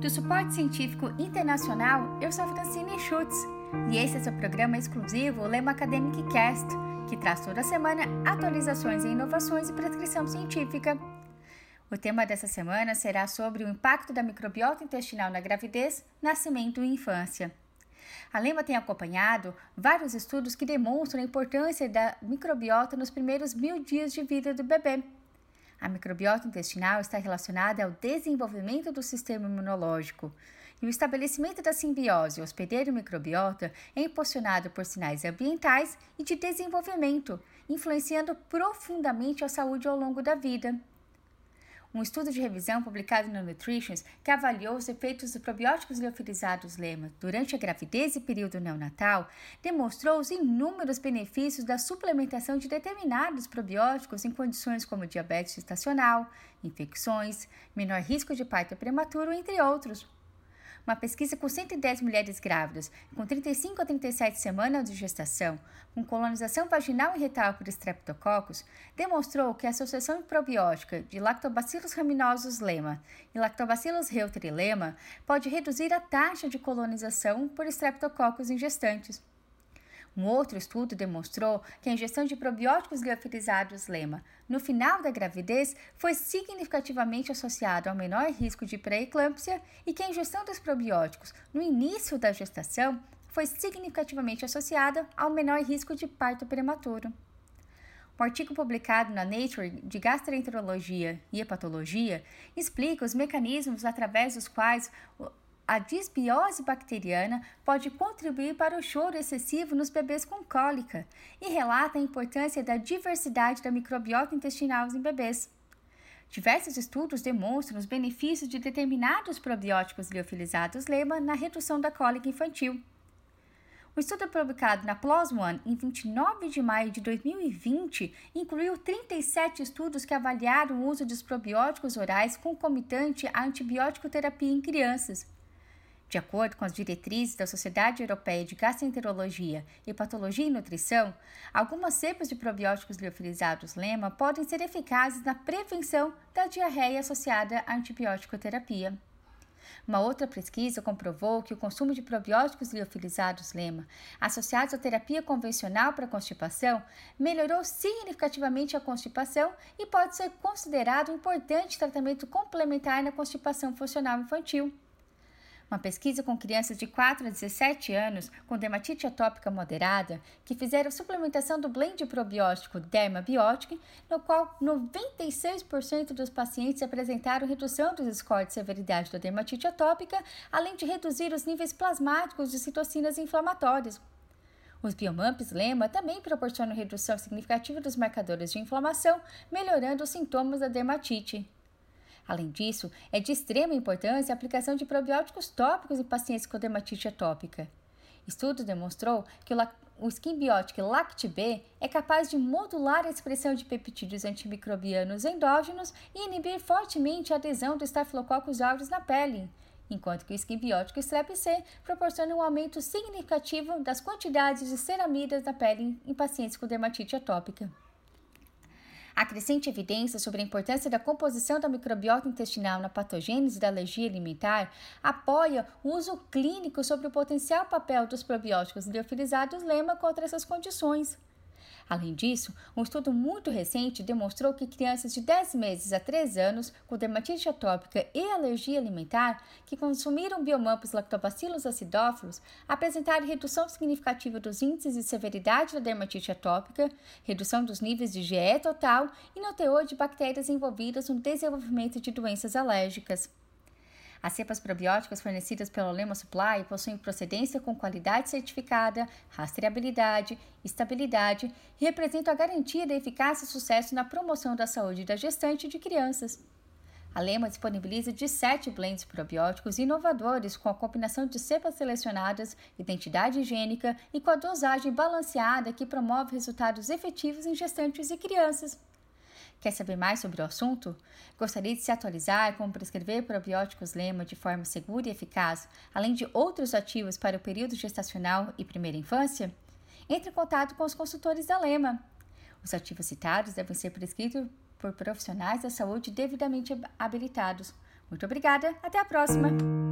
Do suporte científico internacional, eu sou Francine Schutz e esse é seu programa exclusivo Lema Academic Cast, que traz toda semana atualizações e inovações em prescrição científica. O tema dessa semana será sobre o impacto da microbiota intestinal na gravidez, nascimento e infância. A Lema tem acompanhado vários estudos que demonstram a importância da microbiota nos primeiros mil dias de vida do bebê. A microbiota intestinal está relacionada ao desenvolvimento do sistema imunológico. E o estabelecimento da simbiose hospedeiro-microbiota é impulsionado por sinais ambientais e de desenvolvimento, influenciando profundamente a saúde ao longo da vida. Um estudo de revisão publicado no Nutritions que avaliou os efeitos dos probióticos liofilizados lema durante a gravidez e período neonatal demonstrou os inúmeros benefícios da suplementação de determinados probióticos em condições como diabetes gestacional, infecções, menor risco de parto prematuro, entre outros. Uma pesquisa com 110 mulheres grávidas, com 35 a 37 semanas de gestação, com colonização vaginal e retal por Streptococcus, demonstrou que a associação probiótica de Lactobacillus rhamnosus lema e Lactobacillus reuteri lema pode reduzir a taxa de colonização por Streptococcus em gestantes. Um outro estudo demonstrou que a ingestão de probióticos liofilizados lema no final da gravidez foi significativamente associada ao menor risco de pré-eclâmpsia e que a ingestão dos probióticos no início da gestação foi significativamente associada ao menor risco de parto prematuro. Um artigo publicado na Nature de Gastroenterologia e Hepatologia explica os mecanismos através dos quais a disbiose bacteriana pode contribuir para o choro excessivo nos bebês com cólica e relata a importância da diversidade da microbiota intestinal em bebês. Diversos estudos demonstram os benefícios de determinados probióticos liofilizados lema na redução da cólica infantil. O estudo publicado na PLOS ONE em 29 de maio de 2020 incluiu 37 estudos que avaliaram o uso dos probióticos orais concomitante à antibiótico terapia em crianças. De acordo com as diretrizes da Sociedade Europeia de Gastroenterologia, Hepatologia e Nutrição, algumas cepas de probióticos liofilizados lema podem ser eficazes na prevenção da diarreia associada à antibiótico terapia. Uma outra pesquisa comprovou que o consumo de probióticos liofilizados lema, associados à terapia convencional para constipação, melhorou significativamente a constipação e pode ser considerado um importante tratamento complementar na constipação funcional infantil. Uma pesquisa com crianças de 4 a 17 anos com dermatite atópica moderada que fizeram suplementação do blend probiótico Dermabiotic, no qual 96% dos pacientes apresentaram redução dos scores de severidade da dermatite atópica, além de reduzir os níveis plasmáticos de citocinas inflamatórias. Os biomamps lema também proporcionam redução significativa dos marcadores de inflamação, melhorando os sintomas da dermatite. Além disso, é de extrema importância a aplicação de probióticos tópicos em pacientes com dermatite atópica. Estudo demonstrou que o Skin Biotic Lact-B é capaz de modular a expressão de peptídeos antimicrobianos endógenos e inibir fortemente a adesão do Staphylococcus aureus na pele, enquanto que o Skin Biotic Strep-C proporciona um aumento significativo das quantidades de ceramidas na pele em pacientes com dermatite atópica. A crescente evidência sobre a importância da composição da microbiota intestinal na patogênese da alergia alimentar apoia o uso clínico sobre o potencial papel dos probióticos liofilizados lema contra essas condições. Além disso, um estudo muito recente demonstrou que crianças de 10 meses a 3 anos com dermatite atópica e alergia alimentar que consumiram biomampos lactobacillus acidófilos apresentaram redução significativa dos índices de severidade da dermatite atópica, redução dos níveis de GE total e no teor de bactérias envolvidas no desenvolvimento de doenças alérgicas. As cepas probióticas fornecidas pelo Lema Supply possuem procedência com qualidade certificada, rastreabilidade, estabilidade e representam a garantia da eficácia e sucesso na promoção da saúde da gestante e de crianças. A Lema disponibiliza 17 blends probióticos inovadores com a combinação de cepas selecionadas, identidade higiênica e com a dosagem balanceada que promove resultados efetivos em gestantes e crianças. Quer saber mais sobre o assunto? Gostaria de se atualizar como prescrever probióticos Lema de forma segura e eficaz, além de outros ativos para o período gestacional e primeira infância? Entre em contato com os consultores da Lema. Os ativos citados devem ser prescritos por profissionais da saúde devidamente habilitados. Muito obrigada, até a próxima!